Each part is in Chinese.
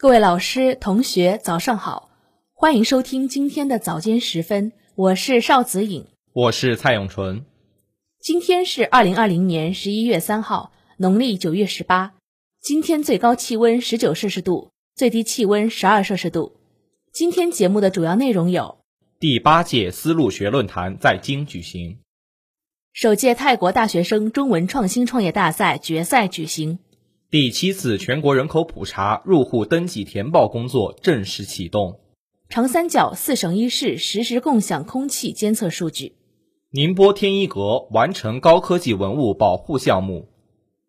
各位老师、同学，早上好，欢迎收听今天的早间时分，我是邵子颖，我是蔡永纯。今天是二零二零年十一月三号，农历九月十八。今天最高气温十九摄氏度，最低气温十二摄氏度。今天节目的主要内容有：第八届丝路学论坛在京举行；首届泰国大学生中文创新创业大赛决赛举行；第七次全国人口普查入户登记填报工作正式启动；长三角四省一市实时共享空气监测数据；宁波天一阁完成高科技文物保护项目；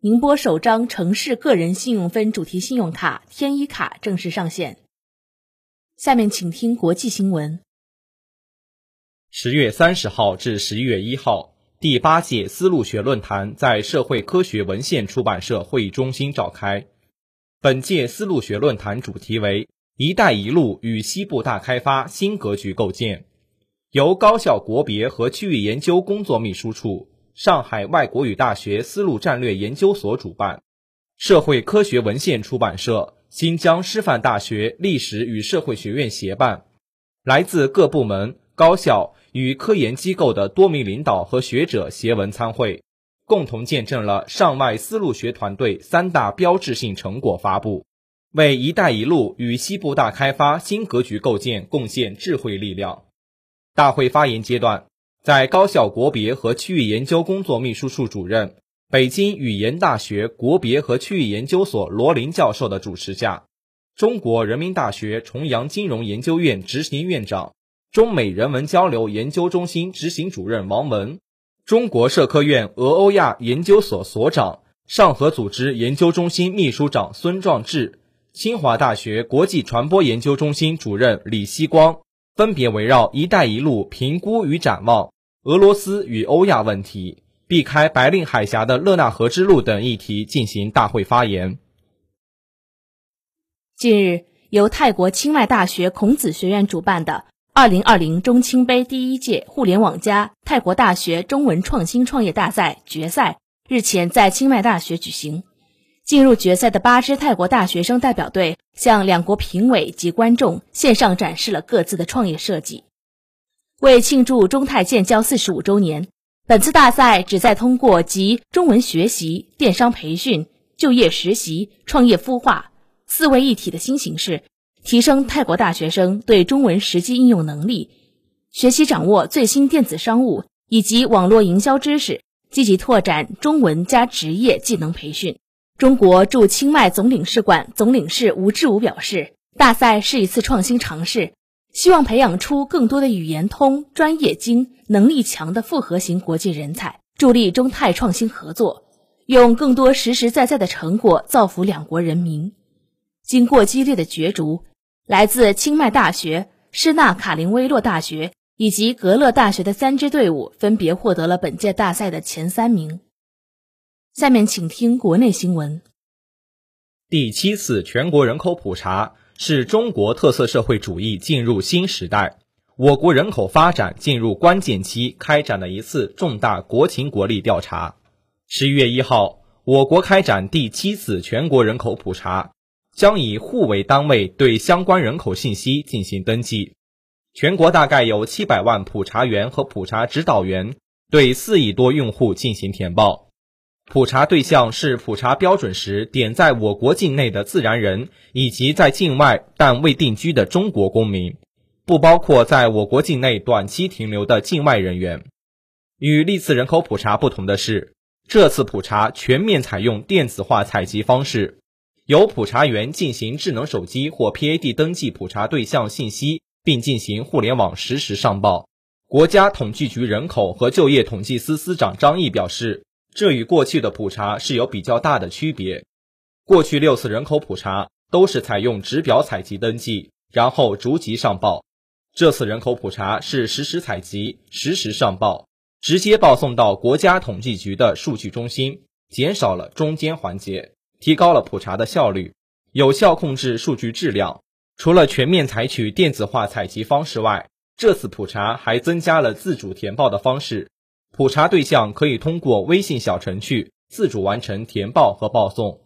宁波首张城市个人信用分主题信用卡“天一卡”正式上线。下面请听国际新闻。十月三十号至十一月一号，第八届丝路学论坛在社会科学文献出版社会议中心召开。本届丝路学论坛主题为“一带一路与西部大开发新格局构建”，由高校国别和区域研究工作秘书处、上海外国语大学丝路战略研究所主办，社会科学文献出版社。新疆师范大学历史与社会学院协办，来自各部门、高校与科研机构的多名领导和学者携文参会，共同见证了上外丝路学团队三大标志性成果发布，为“一带一路”与西部大开发新格局构建贡献智慧力量。大会发言阶段，在高校国别和区域研究工作秘书处主任。北京语言大学国别和区域研究所罗林教授的主持下，中国人民大学重阳金融研究院执行院长、中美人文交流研究中心执行主任王文，中国社科院俄欧亚研究所所长、上合组织研究中心秘书长孙壮志，清华大学国际传播研究中心主任李希光，分别围绕“一带一路”评估与展望、俄罗斯与欧亚问题。避开白令海峡的勒纳河之路等议题进行大会发言。近日，由泰国清迈大学孔子学院主办的二零二零中青杯第一届互联网加泰国大学中文创新创业大赛决赛日前在清迈大学举行。进入决赛的八支泰国大学生代表队向两国评委及观众线上展示了各自的创业设计。为庆祝中泰建交四十五周年。本次大赛旨在通过集中文学习、电商培训、就业实习、创业孵化四位一体的新形式，提升泰国大学生对中文实际应用能力，学习掌握最新电子商务以及网络营销知识，积极拓展中文加职业技能培训。中国驻清迈总领事馆总领事吴志武表示，大赛是一次创新尝试。希望培养出更多的语言通、专业精、能力强的复合型国际人才，助力中泰创新合作，用更多实实在在的成果造福两国人民。经过激烈的角逐，来自清迈大学、施纳卡林威洛大学以及格勒大学的三支队伍分别获得了本届大赛的前三名。下面请听国内新闻。第七次全国人口普查。是中国特色社会主义进入新时代，我国人口发展进入关键期开展的一次重大国情国力调查。十一月一号，我国开展第七次全国人口普查，将以户为单位对相关人口信息进行登记。全国大概有七百万普查员和普查指导员对四亿多用户进行填报。普查对象是普查标准时点在我国境内的自然人，以及在境外但未定居的中国公民，不包括在我国境内短期停留的境外人员。与历次人口普查不同的是，这次普查全面采用电子化采集方式，由普查员进行智能手机或 PAD 登记普查对象信息，并进行互联网实时上报。国家统计局人口和就业统计司司长张毅表示。这与过去的普查是有比较大的区别。过去六次人口普查都是采用纸表采集登记，然后逐级上报。这次人口普查是实时采集、实时上报，直接报送到国家统计局的数据中心，减少了中间环节，提高了普查的效率，有效控制数据质量。除了全面采取电子化采集方式外，这次普查还增加了自主填报的方式。普查对象可以通过微信小程序自主完成填报和报送。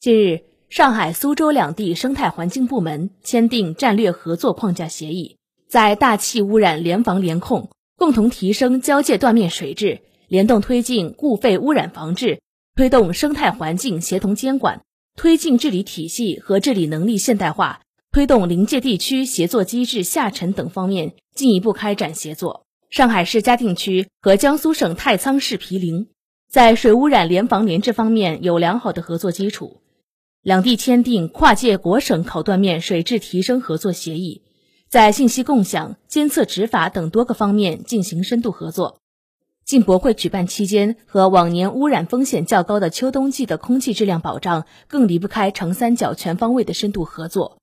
近日，上海、苏州两地生态环境部门签订战略合作框架协议，在大气污染联防联控，共同提升交界断面水质，联动推进固废污染防治，推动生态环境协同监管，推进治理体系和治理能力现代化，推动临界地区协作机制下沉等方面进一步开展协作。上海市嘉定区和江苏省太仓市毗邻，在水污染联防联治方面有良好的合作基础。两地签订跨界国省考断面水质提升合作协议，在信息共享、监测执法等多个方面进行深度合作。进博会举办期间和往年污染风险较高的秋冬季的空气质量保障，更离不开长三角全方位的深度合作。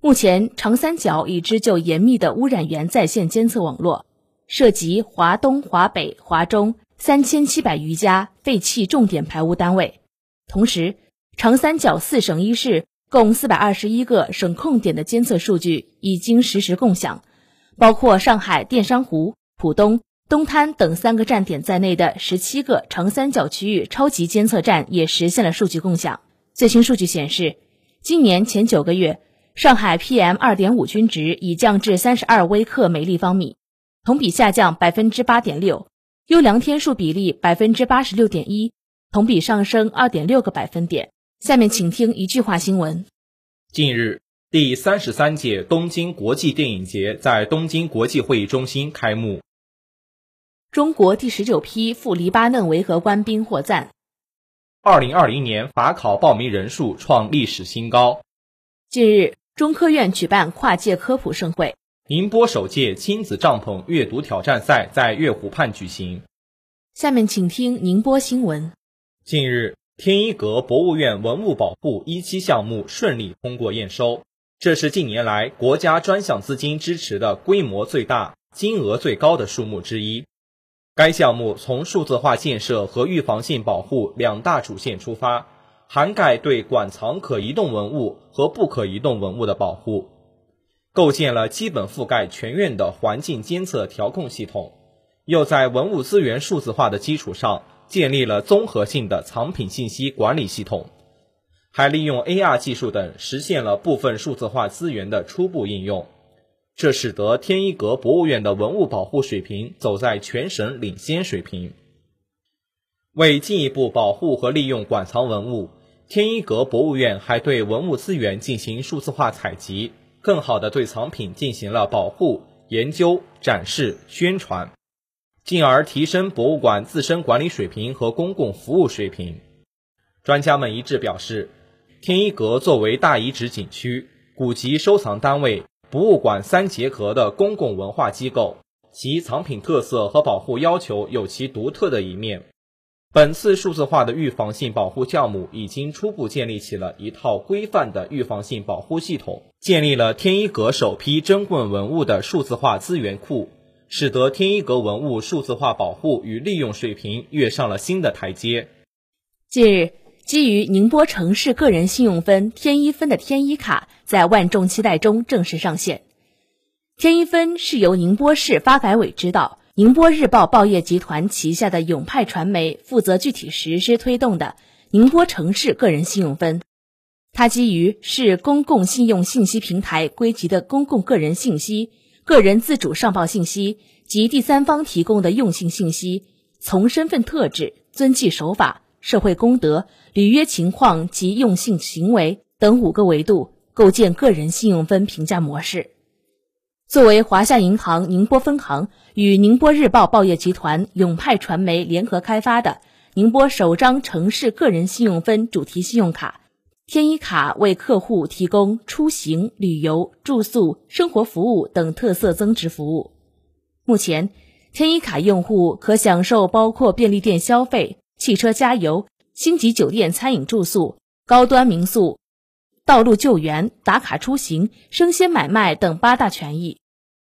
目前，长三角已织就严密的污染源在线监测网络，涉及华东、华北、华中三千七百余家废气重点排污单位，同时。长三角四省一市共四百二十一个省控点的监测数据已经实时共享，包括上海电商湖、浦东、东滩等三个站点在内的十七个长三角区域超级监测站也实现了数据共享。最新数据显示，今年前九个月，上海 PM 二点五均值已降至三十二微克每立方米，同比下降百分之八点六，优良天数比例百分之八十六点一，同比上升二点六个百分点。下面请听一句话新闻。近日，第三十三届东京国际电影节在东京国际会议中心开幕。中国第十九批赴黎巴嫩维和官兵获赞。二零二零年法考报名人数创历史新高。近日，中科院举办跨界科普盛会。宁波首届亲子帐篷阅读挑战赛在月湖畔举行。下面请听宁波新闻。近日。天一阁博物院文物保护一期项目顺利通过验收，这是近年来国家专项资金支持的规模最大、金额最高的数目之一。该项目从数字化建设和预防性保护两大主线出发，涵盖对馆藏可移动文物和不可移动文物的保护，构建了基本覆盖全院的环境监测调控系统，又在文物资源数字化的基础上。建立了综合性的藏品信息管理系统，还利用 AR 技术等实现了部分数字化资源的初步应用，这使得天一阁博物院的文物保护水平走在全省领先水平。为进一步保护和利用馆藏文物，天一阁博物院还对文物资源进行数字化采集，更好地对藏品进行了保护、研究、展示、宣传。进而提升博物馆自身管理水平和公共服务水平。专家们一致表示，天一阁作为大遗址景区、古籍收藏单位、博物馆三结合的公共文化机构，其藏品特色和保护要求有其独特的一面。本次数字化的预防性保护项目已经初步建立起了一套规范的预防性保护系统，建立了天一阁首批珍贵文物的数字化资源库。使得天一阁文物数字化保护与利用水平跃上了新的台阶。近日，基于宁波城市个人信用分天一分的天一卡在万众期待中正式上线。天一分是由宁波市发改委指导，宁波日报报业集团旗下的永派传媒负责具体实施推动的宁波城市个人信用分。它基于市公共信用信息平台归集的公共个人信息。个人自主上报信息及第三方提供的用信信息，从身份特质、遵纪守法、社会公德、履约情况及用信行为等五个维度构建个人信用分评价模式。作为华夏银行宁波分行与宁波日报报业集团永派传媒联合开发的宁波首张城市个人信用分主题信用卡。天一卡为客户提供出行、旅游、住宿、生活服务等特色增值服务。目前，天一卡用户可享受包括便利店消费、汽车加油、星级酒店餐饮住宿、高端民宿、道路救援、打卡出行、生鲜买卖等八大权益。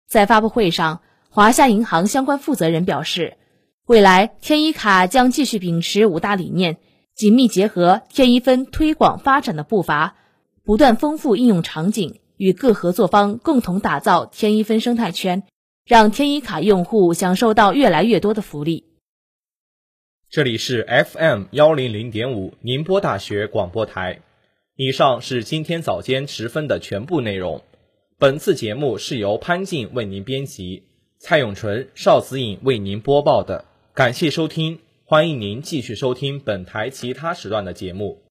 在发布会上，华夏银行相关负责人表示，未来天一卡将继续秉持五大理念。紧密结合天一分推广发展的步伐，不断丰富应用场景，与各合作方共同打造天一分生态圈，让天一卡用户享受到越来越多的福利。这里是 FM 幺零零点五宁波大学广播台。以上是今天早间时分的全部内容。本次节目是由潘静为您编辑，蔡永纯、邵子颖为您播报的。感谢收听，欢迎您继续收听本台其他时段的节目。